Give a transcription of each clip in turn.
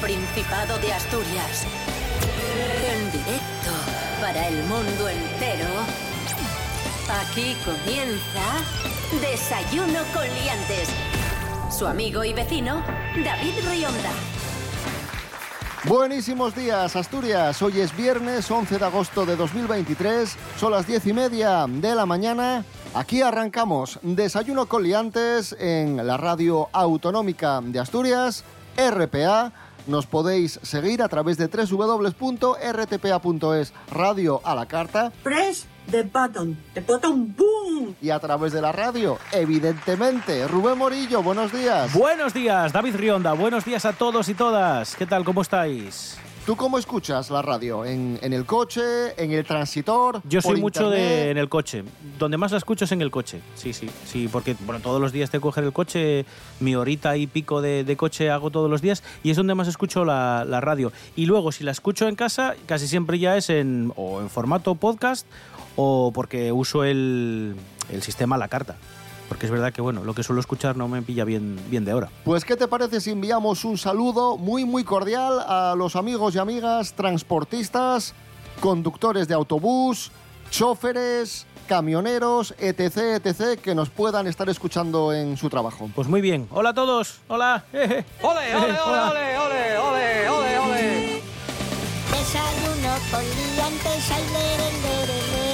Principado de Asturias. En directo para el mundo entero. Aquí comienza Desayuno con Liantes. Su amigo y vecino, David Rionda. Buenísimos días, Asturias. Hoy es viernes 11 de agosto de 2023. Son las 10 y media de la mañana. Aquí arrancamos Desayuno con Liantes en la radio autonómica de Asturias, RPA. Nos podéis seguir a través de www.rtpa.es, radio a la carta. Press the button, the button boom. Y a través de la radio, evidentemente. Rubén Morillo, buenos días. Buenos días, David Rionda. Buenos días a todos y todas. ¿Qué tal? ¿Cómo estáis? ¿Tú cómo escuchas la radio? ¿En, en el coche? ¿En el transitor? Yo soy mucho de en el coche. Donde más la escucho es en el coche. Sí, sí, sí, porque bueno, todos los días te coger el coche, mi horita y pico de, de coche hago todos los días y es donde más escucho la, la radio. Y luego, si la escucho en casa, casi siempre ya es en o en formato podcast o porque uso el, el sistema a la carta. Porque es verdad que bueno, lo que suelo escuchar no me pilla bien, bien de hora. Pues, ¿qué te parece si enviamos un saludo muy, muy cordial a los amigos y amigas transportistas, conductores de autobús, choferes, camioneros, etc., etc., que nos puedan estar escuchando en su trabajo? Pues muy bien. Hola a todos. Hola. ¡Ole, ole, ole, ole, ole, ole, ole, ole! Desayuno con liantes, lere.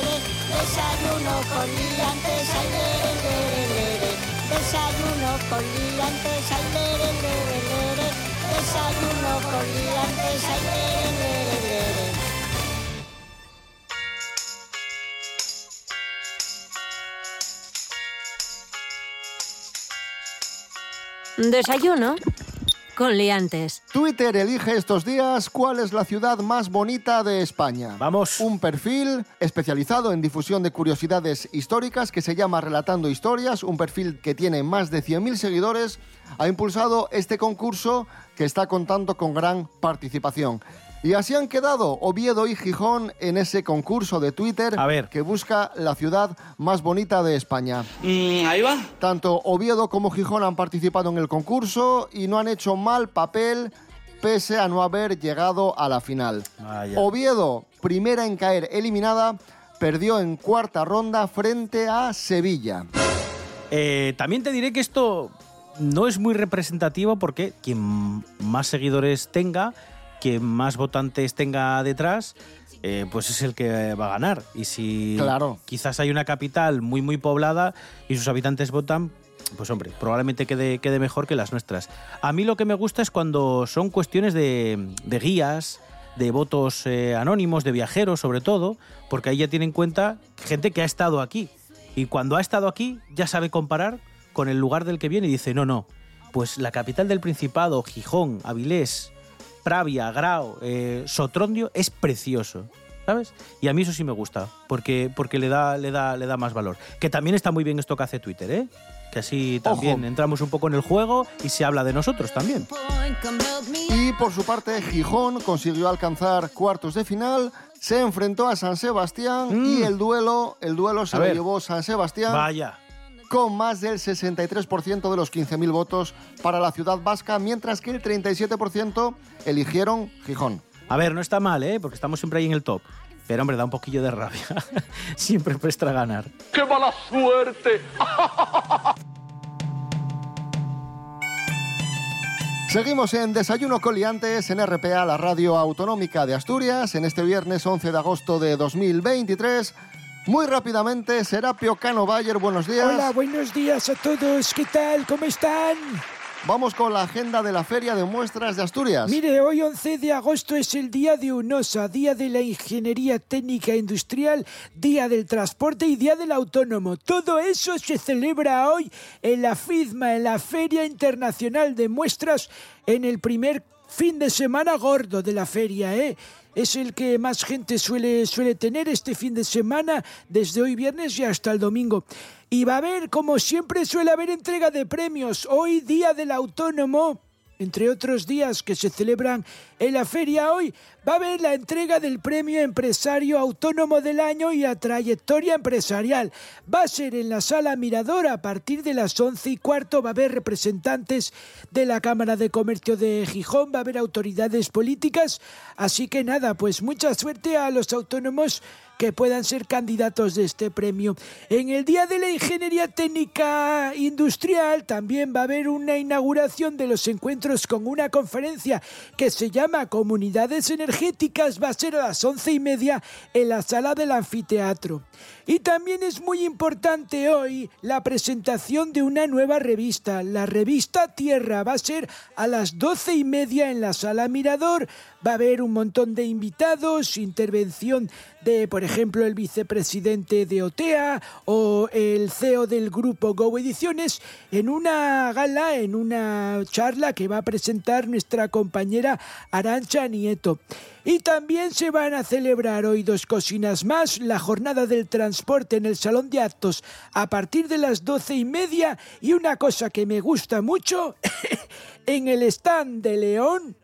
Desayuno con liantes, ay, lere, lere, lere. Desayuno con liantes, ay, lere, lere, lere. Desayuno con liantes, ay, lere, lere, lere. Desayuno con Liantes. Twitter elige estos días cuál es la ciudad más bonita de España. Vamos. Un perfil especializado en difusión de curiosidades históricas que se llama Relatando Historias, un perfil que tiene más de 100.000 seguidores, ha impulsado este concurso que está contando con gran participación. Y así han quedado Oviedo y Gijón en ese concurso de Twitter A ver. que busca la ciudad más bonita de España. Mm, ahí va. Tanto Oviedo como Gijón han participado en el concurso y no han hecho mal papel pese a no haber llegado a la final. Oviedo, primera en caer eliminada, perdió en cuarta ronda frente a Sevilla. Eh, también te diré que esto no es muy representativo porque quien más seguidores tenga, quien más votantes tenga detrás, eh, pues es el que va a ganar. Y si Claro. quizás hay una capital muy muy poblada y sus habitantes votan, pues hombre, probablemente quede, quede mejor que las nuestras. A mí lo que me gusta es cuando son cuestiones de, de guías, de votos eh, anónimos, de viajeros sobre todo, porque ahí ya tienen en cuenta gente que ha estado aquí. Y cuando ha estado aquí ya sabe comparar con el lugar del que viene y dice, no, no, pues la capital del Principado, Gijón, Avilés, Pravia, Grao, eh, Sotrondio es precioso. ¿Sabes? Y a mí eso sí me gusta, porque, porque le, da, le, da, le da más valor. Que también está muy bien esto que hace Twitter, ¿eh? Que así también Ojo. entramos un poco en el juego y se habla de nosotros también. Y por su parte, Gijón consiguió alcanzar cuartos de final, se enfrentó a San Sebastián Mm. y el duelo, el duelo se A lo ver. llevó San Sebastián. Vaya. Con más del 63% de los 15.000 votos para la ciudad vasca, mientras que el 37% eligieron Gijón. A ver, no está mal, ¿eh? Porque estamos siempre ahí en el top. Pero hombre, da un poquillo de rabia. siempre presta a ganar. ¡Qué mala suerte! Seguimos en Desayuno Coliantes en RPA, la radio autonómica de Asturias, en este viernes 11 de agosto de 2023. Muy rápidamente, Serapio Cano Bayer, buenos días. Hola, buenos días a todos. ¿Qué tal? ¿Cómo están? Vamos con la agenda de la Feria de Muestras de Asturias. Mire, hoy 11 de agosto es el Día de UNOSA, Día de la Ingeniería Técnica Industrial, Día del Transporte y Día del Autónomo. Todo eso se celebra hoy en la FIDMA, en la Feria Internacional de Muestras, en el primer fin de semana gordo de la feria, ¿eh? Es el que más gente suele, suele tener este fin de semana, desde hoy viernes y hasta el domingo. Y va a haber, como siempre suele haber, entrega de premios. Hoy, Día del Autónomo, entre otros días que se celebran en la feria hoy, va a haber la entrega del premio Empresario Autónomo del Año y a Trayectoria Empresarial. Va a ser en la sala Mirador a partir de las once y cuarto. Va a haber representantes de la Cámara de Comercio de Gijón, va a haber autoridades políticas. Así que nada, pues mucha suerte a los autónomos que puedan ser candidatos de este premio. En el Día de la Ingeniería Técnica Industrial también va a haber una inauguración de los encuentros con una conferencia que se llama Comunidades Energéticas. Va a ser a las once y media en la sala del anfiteatro. Y también es muy importante hoy la presentación de una nueva revista. La revista Tierra va a ser a las doce y media en la sala Mirador. Va a haber un montón de invitados, intervención de, por ejemplo, el vicepresidente de OTEA o el CEO del grupo Go Ediciones en una gala, en una charla que va a presentar nuestra compañera Arancha Nieto. Y también se van a celebrar hoy dos cocinas más, la jornada del transporte en el Salón de Actos a partir de las doce y media y una cosa que me gusta mucho, en el stand de León,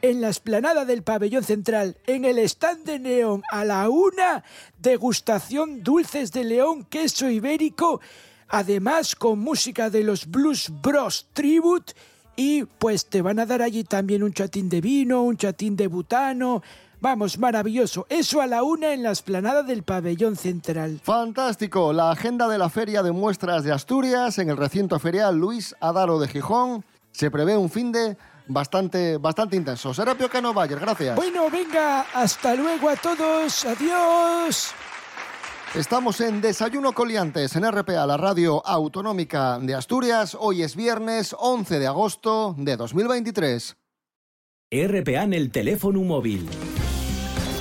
en la esplanada del pabellón central, en el stand de Neón a la una, degustación dulces de León, queso ibérico, además con música de los Blues Bros Tribute y pues te van a dar allí también un chatín de vino, un chatín de butano. Vamos, maravilloso. Eso a la una en la esplanada del pabellón central. Fantástico. La agenda de la Feria de Muestras de Asturias en el recinto ferial Luis Adaro de Gijón. Se prevé un fin de bastante, bastante intenso. Serapio Cano Bayer, gracias. Bueno, venga, hasta luego a todos. Adiós. Estamos en Desayuno Coliantes en RPA, la radio autonómica de Asturias. Hoy es viernes 11 de agosto de 2023. RPA en el teléfono móvil.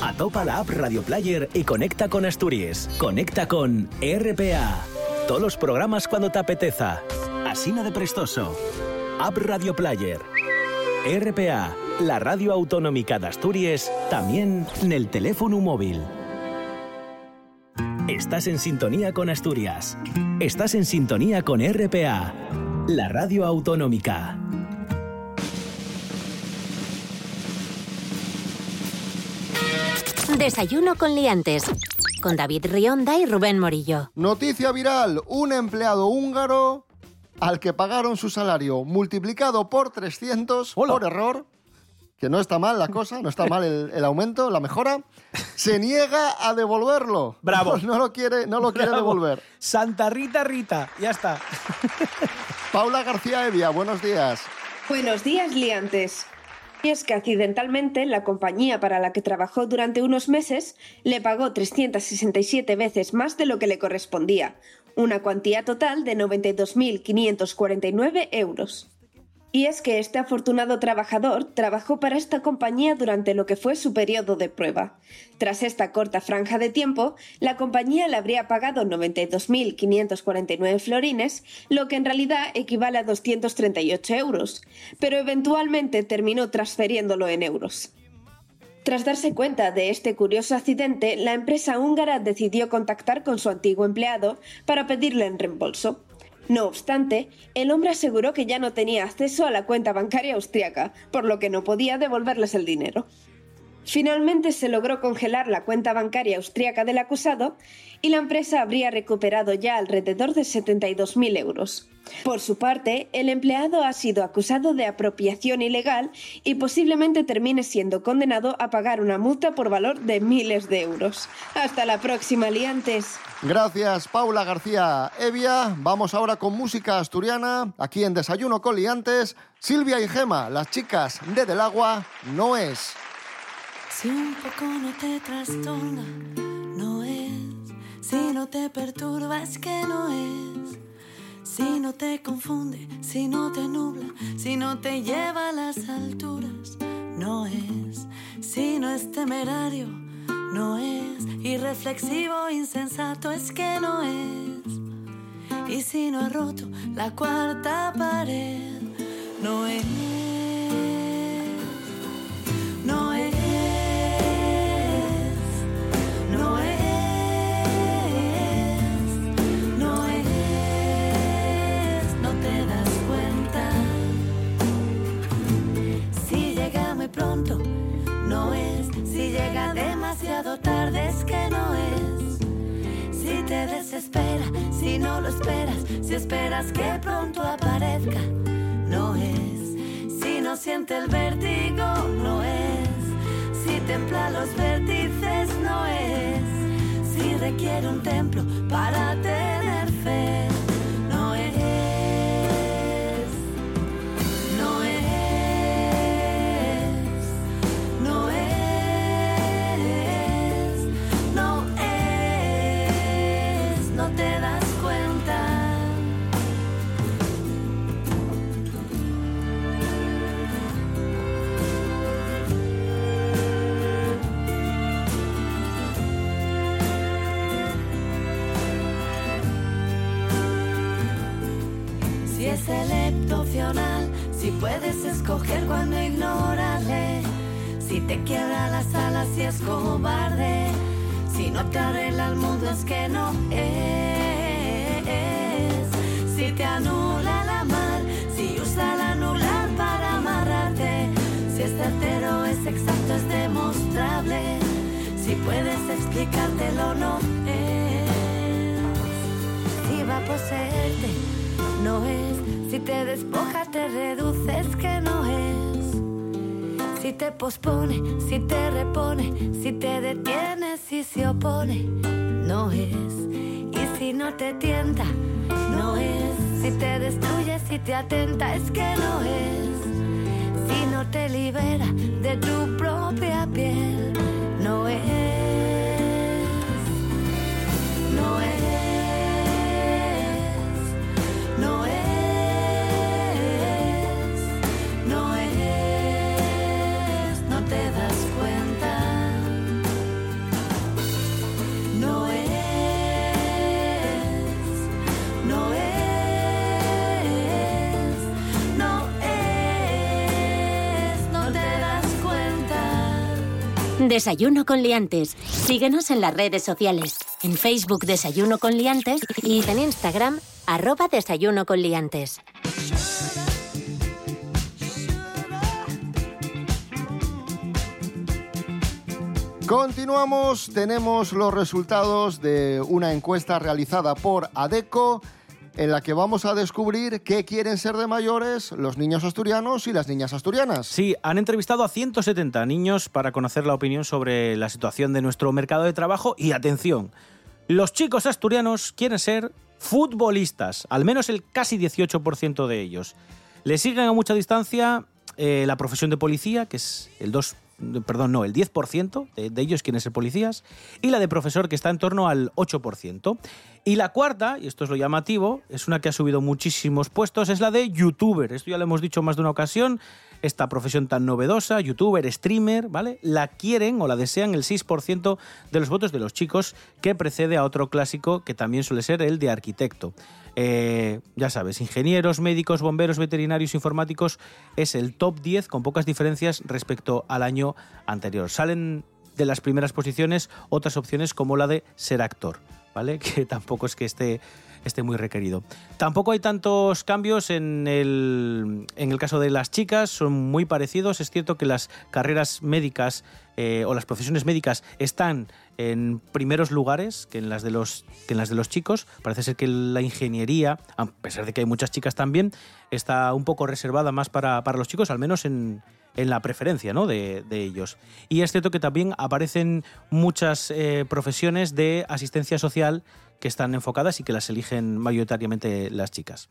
Atopa la app Radio Player y conecta con Asturias. Conecta con RPA. Todos los programas cuando te apeteza. Asina de prestoso. App Radio Player. RPA, la radio autonómica de Asturias, también en el teléfono móvil. Estás en sintonía con Asturias. Estás en sintonía con RPA, la radio autonómica. Desayuno con liantes. Con David Rionda y Rubén Morillo. Noticia viral. Un empleado húngaro al que pagaron su salario multiplicado por 300 Hola. por error, que no está mal la cosa, no está mal el, el aumento, la mejora, se niega a devolverlo. Bravo. No, lo quiere, no lo quiere devolver. Santa Rita Rita, ya está. Paula García Evia, buenos días. Buenos días, liantes. Y es que accidentalmente la compañía para la que trabajó durante unos meses le pagó 367 veces más de lo que le correspondía, una cuantía total de 92.549 euros. Y es que este afortunado trabajador trabajó para esta compañía durante lo que fue su periodo de prueba. Tras esta corta franja de tiempo, la compañía le habría pagado 92.549 florines, lo que en realidad equivale a 238 euros, pero eventualmente terminó transfiriéndolo en euros. Tras darse cuenta de este curioso accidente, la empresa húngara decidió contactar con su antiguo empleado para pedirle en reembolso. No obstante, el hombre aseguró que ya no tenía acceso a la cuenta bancaria austriaca, por lo que no podía devolverles el dinero. Finalmente se logró congelar la cuenta bancaria austriaca del acusado y la empresa habría recuperado ya alrededor de 72.000 euros. Por su parte, el empleado ha sido acusado de apropiación ilegal y posiblemente termine siendo condenado a pagar una multa por valor de miles de euros. Hasta la próxima, liantes. Gracias, Paula García Evia. Vamos ahora con música asturiana. Aquí en Desayuno con Liantes, Silvia y Gema, las chicas de Del Agua, no es. Si un poco no te trastorna, no es. Si no te perturba, es que no es. Si no te confunde, si no te nubla, si no te lleva a las alturas, no es. Si no es temerario, no es. Irreflexivo, insensato, es que no es. Y si no ha roto la cuarta pared, no es. no es. Si llega demasiado tarde es que no es. Si te desespera, si no lo esperas, si esperas que pronto aparezca, no es. Si no siente el vértigo, no es. Si templa los vértices, no es. Si requiere un templo para tener te quiebra las alas y es cobarde, si no te arregla el mundo es que no es, si te anula la mar, si usa el anular para amarrarte, si es certero, es exacto, es demostrable, si puedes explicártelo no es. Si va a poseerte, no es. Si te despoja, te reduces, que no es. Si te pospone, si te repone, si te detiene, si se opone, no es. Y si no te tienta, no es. Si te destruye, si te atenta, es que no es. Si no te libera de tu propia piel, no es. Desayuno con liantes. Síguenos en las redes sociales. En Facebook Desayuno con liantes y en Instagram arroba Desayuno con liantes. Continuamos, tenemos los resultados de una encuesta realizada por ADECO en la que vamos a descubrir qué quieren ser de mayores los niños asturianos y las niñas asturianas. Sí, han entrevistado a 170 niños para conocer la opinión sobre la situación de nuestro mercado de trabajo y atención, los chicos asturianos quieren ser futbolistas, al menos el casi 18% de ellos. Le siguen a mucha distancia eh, la profesión de policía, que es el 2, perdón, no, el 10% de, de ellos quieren ser policías, y la de profesor, que está en torno al 8%. Y la cuarta, y esto es lo llamativo, es una que ha subido muchísimos puestos, es la de youtuber. Esto ya lo hemos dicho más de una ocasión, esta profesión tan novedosa, youtuber, streamer, ¿vale? La quieren o la desean el 6% de los votos de los chicos, que precede a otro clásico que también suele ser el de arquitecto. Eh, ya sabes, ingenieros, médicos, bomberos, veterinarios, informáticos, es el top 10 con pocas diferencias respecto al año anterior. Salen de las primeras posiciones otras opciones como la de ser actor, ¿vale? Que tampoco es que esté, esté muy requerido. Tampoco hay tantos cambios en el, en el caso de las chicas, son muy parecidos. Es cierto que las carreras médicas eh, o las profesiones médicas están en primeros lugares que en las de los que en las de los chicos. Parece ser que la ingeniería, a pesar de que hay muchas chicas también, está un poco reservada más para, para los chicos, al menos en, en la preferencia ¿no? de, de ellos. Y es cierto que también aparecen muchas eh, profesiones de asistencia social que están enfocadas y que las eligen mayoritariamente las chicas.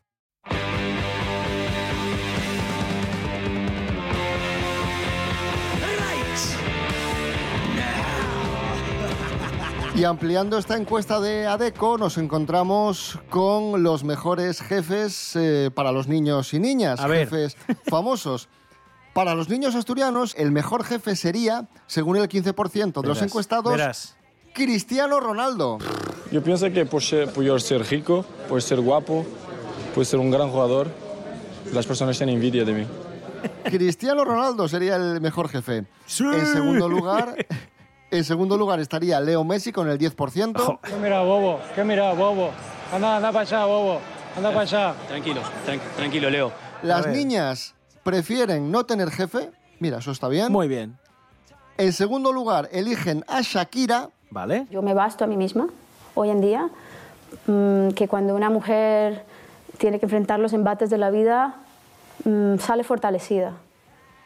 Y ampliando esta encuesta de ADECO, nos encontramos con los mejores jefes eh, para los niños y niñas, A ver. jefes famosos. Para los niños asturianos, el mejor jefe sería, según el 15% de los Verás, encuestados, verás. Cristiano Ronaldo. Yo pienso que por ser, por ser rico, por ser guapo, por ser un gran jugador, las personas tienen envidia de mí. Cristiano Ronaldo sería el mejor jefe. En segundo lugar, en segundo lugar estaría Leo Messi con el 10%. ¿Qué mira, bobo? ¿Qué mira, bobo? Anda, anda para allá, bobo. Anda para allá. Tranquilo, tran- tranquilo, Leo. Las niñas prefieren no tener jefe. Mira, eso está bien. Muy bien. En segundo lugar, eligen a Shakira. ¿Vale? Yo me basto a mí misma hoy en día mm, que cuando una mujer tiene que enfrentar los embates de la vida, mm, sale fortalecida.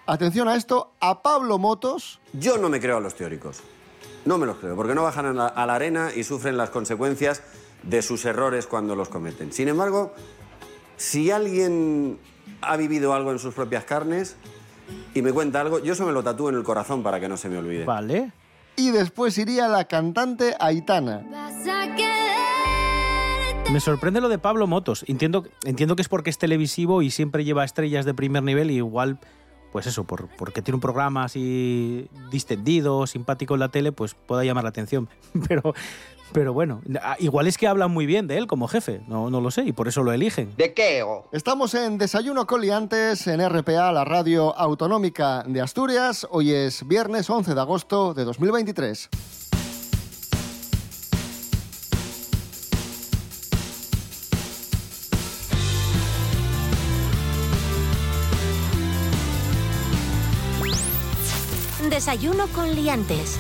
Atención a esto, a Pablo Motos. Yo no me creo a los teóricos. No me los creo, porque no bajan a la, a la arena y sufren las consecuencias de sus errores cuando los cometen. Sin embargo, si alguien ha vivido algo en sus propias carnes y me cuenta algo, yo eso me lo tatúo en el corazón para que no se me olvide. Vale. Y después iría la cantante Aitana. Me sorprende lo de Pablo Motos. Entiendo, entiendo que es porque es televisivo y siempre lleva estrellas de primer nivel y igual, pues eso, por, porque tiene un programa así distendido, simpático en la tele, pues pueda llamar la atención. Pero, pero bueno, ah, igual es que hablan muy bien de él como jefe, no, no lo sé, y por eso lo eligen. ¿De qué? Estamos en Desayuno Coliantes en RPA, la radio autonómica de Asturias. Hoy es viernes 11 de agosto de 2023. Desayuno con liantes.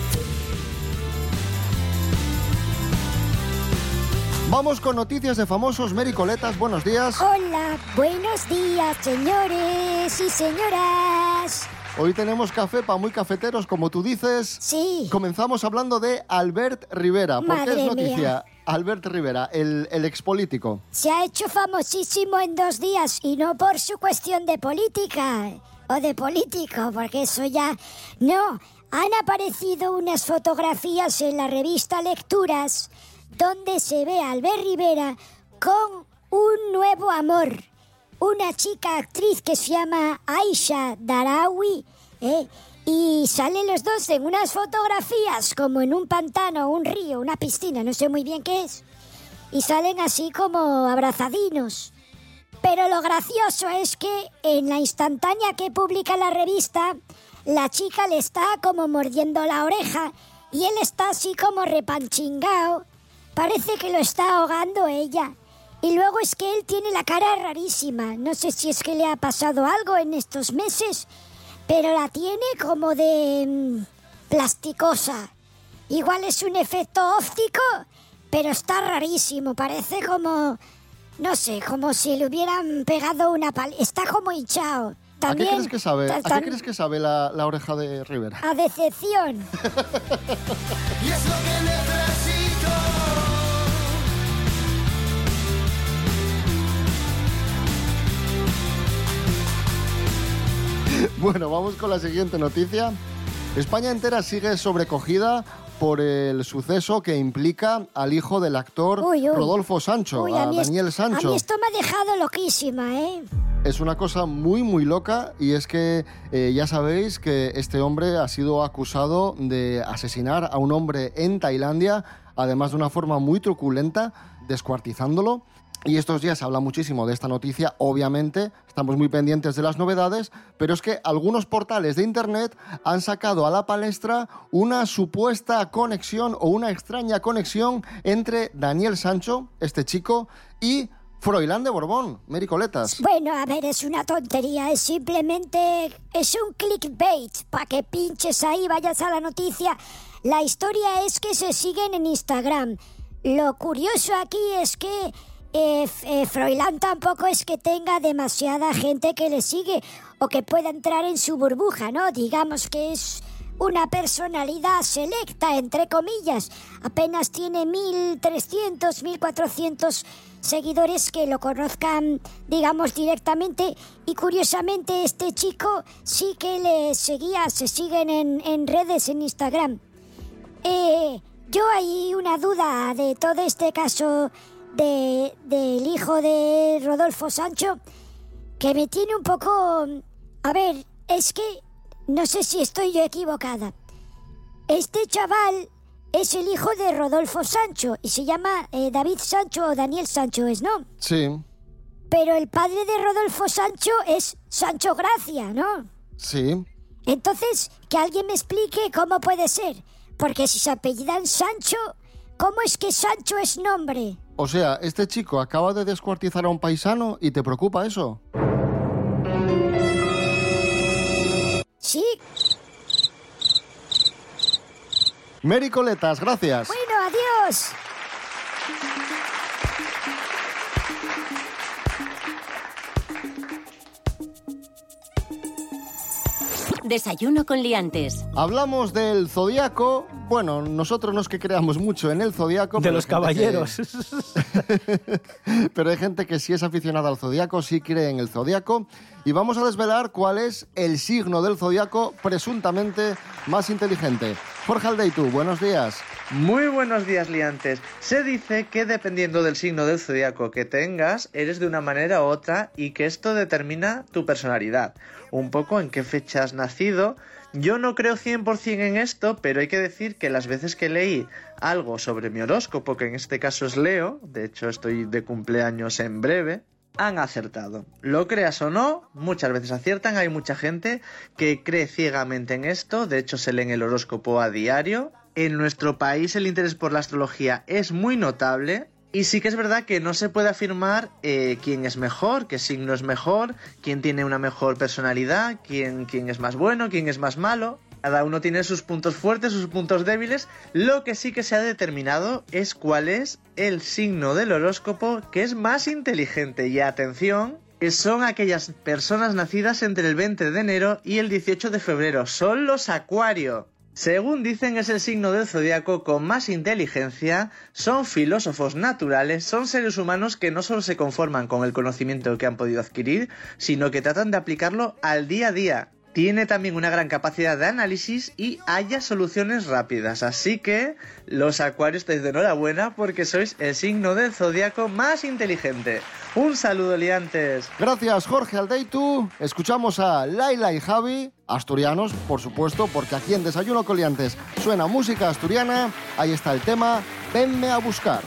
Vamos con noticias de famosos. Mary Coletas, buenos días. Hola, buenos días, señores y señoras. Hoy tenemos café para muy cafeteros, como tú dices. Sí. Comenzamos hablando de Albert Rivera. ¿Por qué es noticia? mía. Albert Rivera, el, el expolítico. Se ha hecho famosísimo en dos días y no por su cuestión de política o de político, porque eso ya... No, han aparecido unas fotografías en la revista Lecturas donde se ve a Albert Rivera con un nuevo amor. Una chica actriz que se llama Aisha Darawi, ¿eh? y salen los dos en unas fotografías como en un pantano, un río, una piscina, no sé muy bien qué es. Y salen así como abrazadinos. Pero lo gracioso es que en la instantánea que publica la revista, la chica le está como mordiendo la oreja y él está así como repanchingao. Parece que lo está ahogando ella. Y luego es que él tiene la cara rarísima. No sé si es que le ha pasado algo en estos meses, pero la tiene como de mm, plasticosa. Igual es un efecto óptico, pero está rarísimo. Parece como, no sé, como si le hubieran pegado una pal. Está como hinchado. ¿A qué También, crees que sabe, ta- ¿a qué crees que sabe la, la oreja de Rivera? a decepción. Y es lo que necesito. Bueno, vamos con la siguiente noticia. España entera sigue sobrecogida por el suceso que implica al hijo del actor Uy, uy. Rodolfo Sancho, Uy, a, Daniel A Sancho. mí esto me ha dejado loquísima, ¿eh? Es una cosa muy, muy loca y es que eh, ya sabéis que este hombre ha sido acusado de asesinar a un hombre en Tailandia, además de una forma muy truculenta, descuartizándolo. Y estos días se habla muchísimo de esta noticia, obviamente, estamos muy pendientes de las novedades, pero es que algunos portales de Internet han sacado a la palestra una supuesta conexión o una extraña conexión entre Daniel Sancho, este chico, y Froilán de Borbón, Mary Coletas. Bueno, a ver, es una tontería, es simplemente, es un clickbait, para que pinches ahí, vayas a la noticia. La historia es que se siguen en Instagram. Lo curioso aquí es que eh, eh, Froilán tampoco es que tenga demasiada gente que le sigue o que pueda entrar en su burbuja, ¿no? Digamos que es una personalidad selecta, entre comillas. Apenas tiene 1.300, 1.400 seguidores que lo conozcan, digamos, directamente. Y curiosamente este chico sí que le seguía, se siguen en, en redes, en Instagram. Eh, yo hay una duda de todo este caso de, del hijo de Rodolfo Sancho que me tiene un poco... A ver, es que no sé si estoy yo equivocada. Este chaval es el hijo de Rodolfo Sancho y se llama eh, David Sancho o Daniel Sancho, ¿es no? Sí, Pero el padre de Rodolfo Sancho es Sancho Gracia, ¿no? sí. Entonces, que alguien me explique cómo puede ser. Porque si se apellidan Sancho, ¿cómo es que Sancho es nombre? O sea, este chico acaba de descuartizar a un paisano y te preocupa eso. Sí, Mary Coletas, gracias. bueno, adiós. Desayuno con liantes. Hablamos del zodiaco. Bueno, nosotros no es que creamos mucho en el zodiaco. De pero los hay gente que- caballeros. pero hay gente que sí es aficionada al zodiaco, sí cree en el zodiaco. Y vamos a desvelar cuál es el signo del zodiaco presuntamente más inteligente. Jorge Aldeitu, buenos días. Muy buenos días, liantes. Se dice que dependiendo del signo del zodiaco que tengas, eres de una manera u otra y que esto determina tu personalidad. Un poco en qué fecha has nacido. Yo no creo 100% en esto, pero hay que decir que las veces que leí algo sobre mi horóscopo, que en este caso es Leo, de hecho estoy de cumpleaños en breve, han acertado. Lo creas o no, muchas veces aciertan. Hay mucha gente que cree ciegamente en esto. De hecho, se lee en el horóscopo a diario. En nuestro país el interés por la astrología es muy notable. Y sí que es verdad que no se puede afirmar eh, quién es mejor, qué signo es mejor, quién tiene una mejor personalidad, quién, quién es más bueno, quién es más malo. Cada uno tiene sus puntos fuertes, sus puntos débiles. Lo que sí que se ha determinado es cuál es el signo del horóscopo que es más inteligente. Y atención, que son aquellas personas nacidas entre el 20 de enero y el 18 de febrero. Son los acuario. Según dicen es el signo del zodiaco con más inteligencia, son filósofos naturales, son seres humanos que no solo se conforman con el conocimiento que han podido adquirir, sino que tratan de aplicarlo al día a día. Tiene también una gran capacidad de análisis y haya soluciones rápidas, así que los acuarios estáis de enhorabuena porque sois el signo del zodiaco más inteligente. Un saludo, liantes. Gracias, Jorge Aldeitu. Escuchamos a Laila y Javi, asturianos, por supuesto, porque aquí en Desayuno Coliantes suena música asturiana. Ahí está el tema Venme a buscar.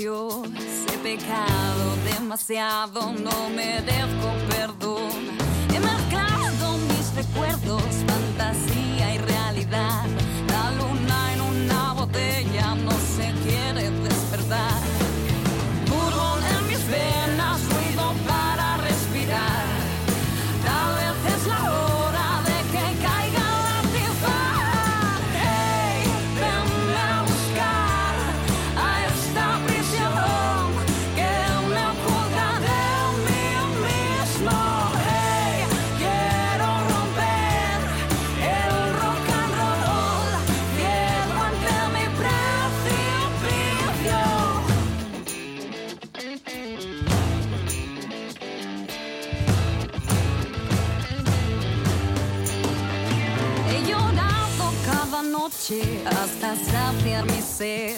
Dios. He pecado demasiado, no merezco perdón. He mezclado mis recuerdos, fantasía y realidad. La luna en una botella hasta saciar mi sed.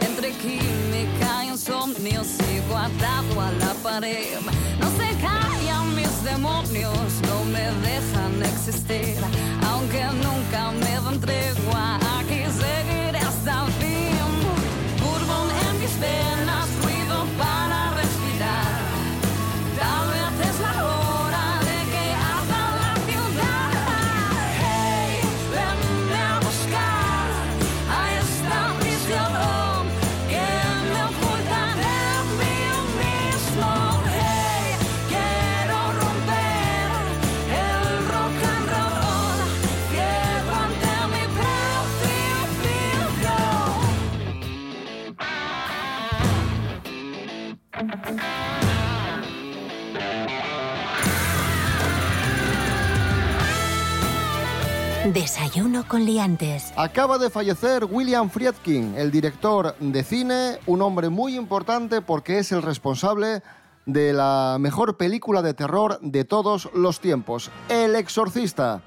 Entre química y insomnio sigo atado a la pared. No se callan mis demonios, no me dejan existir. Aunque nunca me dan tregua, Con liantes. Acaba de fallecer William Friedkin, el director de cine, un hombre muy importante porque es el responsable de la mejor película de terror de todos los tiempos, El Exorcista.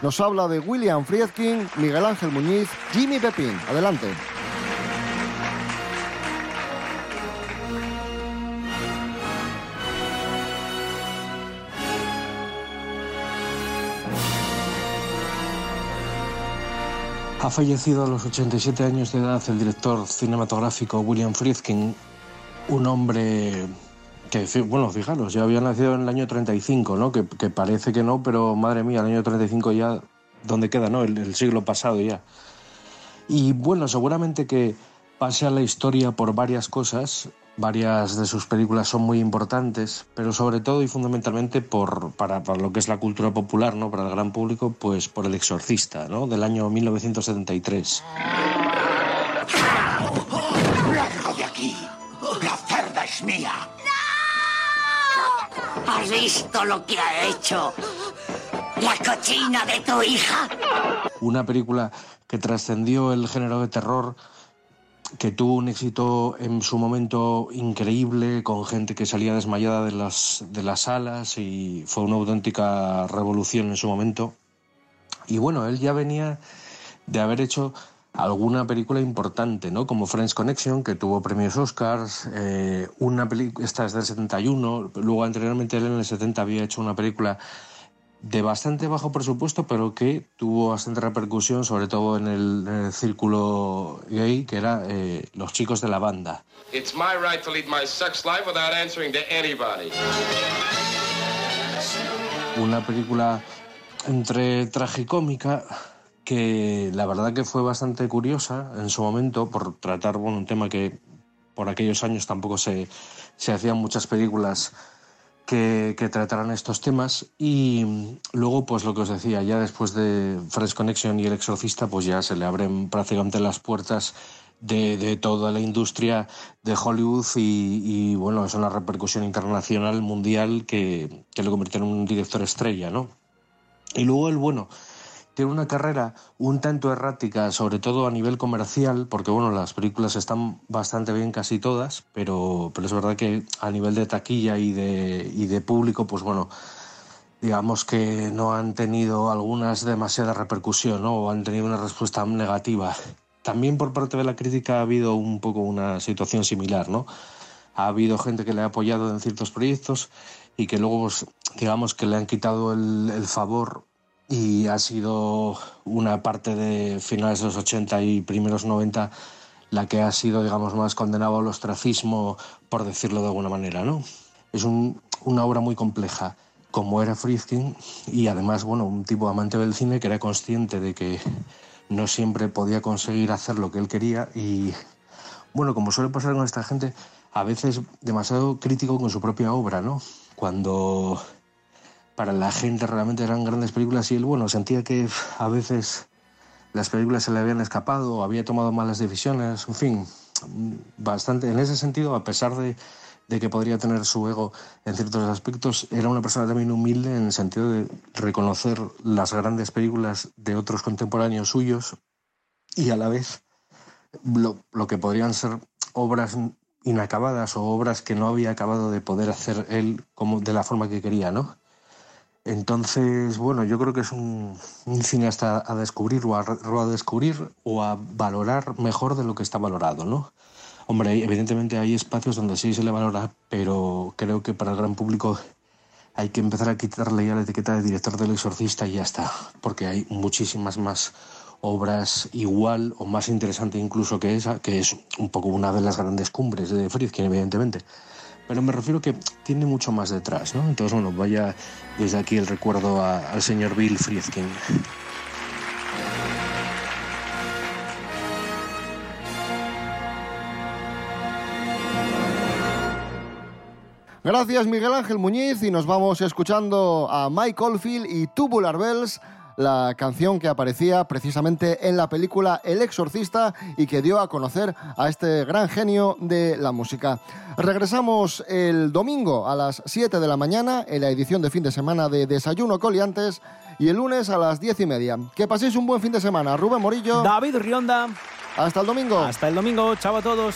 Nos habla de William Friedkin, Miguel Ángel Muñiz, Jimmy Pepín. Adelante. Ha fallecido a los 87 años de edad el director cinematográfico William Friedkin, un hombre que, bueno, fijaros, ya había nacido en el año 35, ¿no? Que, que parece que no, pero madre mía, el año 35 ya, ¿dónde queda, no? El, el siglo pasado ya. Y bueno, seguramente que pase a la historia por varias cosas, Varias de sus películas son muy importantes, pero sobre todo y fundamentalmente por, para, para lo que es la cultura popular, ¿no? para el gran público, pues por El Exorcista, ¿no? del año 1973. ¡Largo de aquí! ¡La cerda es mía! ¡No! ¿Has visto lo que ha hecho? ¡La cochina de tu hija! Una película que trascendió el género de terror, que tuvo un éxito en su momento increíble, con gente que salía desmayada de las, de las salas y fue una auténtica revolución en su momento. Y bueno, él ya venía de haber hecho alguna película importante, ¿no? Como Friends Connection, que tuvo premios Oscars, eh, una película, esta es del 71, luego anteriormente él en el 70 había hecho una película de bastante bajo presupuesto, pero que tuvo bastante repercusión, sobre todo en el, en el círculo gay, que era eh, Los chicos de la banda. It's my right to lead my sex life without answering to anybody. Una película entre tragicómica que la verdad que fue bastante curiosa en su momento por tratar bueno, un tema que por aquellos años tampoco se, se hacían muchas películas que, que, trataran estos temas y luego pues lo que os decía ya después de Fresh Connection y El Exorcista pues ya se le abren prácticamente las puertas de, toda la industria de Hollywood y, y, bueno es una repercusión internacional mundial que, que lo convirtió en un director estrella ¿no? y luego el bueno tiene una carrera un tanto errática, sobre todo a nivel comercial, porque bueno, las películas están bastante bien casi todas, pero, pero es verdad que a nivel de taquilla y de, y de público, pues bueno, digamos que no han tenido algunas demasiada repercusión, ¿no? O han tenido una respuesta negativa. También por parte de la crítica ha habido un poco una situación similar, ¿no? Ha habido gente que le ha apoyado en ciertos proyectos y que luego, pues, digamos que le han quitado el, el favor y ha sido una parte de finales de los 80 y primeros 90 la que ha sido, digamos, más condenado al ostracismo, por decirlo de alguna manera, ¿no? Es un, una obra muy compleja, como era Friedkin, y además, bueno, un tipo amante del cine que era consciente de que no siempre podía conseguir hacer lo que él quería y, bueno, como suele pasar con esta gente, a veces demasiado crítico con su propia obra, ¿no? Cuando para la gente realmente eran grandes películas y él, bueno, sentía que a veces las películas se le habían escapado, había tomado malas decisiones, en fin, bastante. En ese sentido, a pesar de, que podría tener su ego en ciertos aspectos, era una persona también humilde en el sentido de reconocer las grandes películas de otros contemporáneos suyos y a la vez lo, lo que podrían ser obras inacabadas o obras que no había acabado de poder hacer él como de la forma que quería, ¿no? Entonces, bueno, yo creo que es un, cineasta a descubrir o a, o a, descubrir o a valorar mejor de lo que está valorado, ¿no? Hombre, evidentemente hay espacios donde sí se le valora, pero creo que para el gran público hay que empezar a quitarle ya la etiqueta de director del exorcista y ya está, porque hay muchísimas más obras igual o más interesante incluso que esa, que es un poco una de las grandes cumbres de Friedkin, evidentemente pero me refiero que tiene mucho más detrás, ¿no? Entonces, bueno, vaya desde aquí el recuerdo al señor Bill Friedkin. Gracias Miguel Ángel Muñiz y nos vamos escuchando a Mike Oldfield y Tubular Bells la canción que aparecía precisamente en la película El Exorcista y que dio a conocer a este gran genio de la música. Regresamos el domingo a las 7 de la mañana en la edición de fin de semana de Desayuno Coliantes y el lunes a las 10 y media. Que paséis un buen fin de semana. Rubén Morillo. David Rionda. Hasta el domingo. Hasta el domingo. Chao a todos.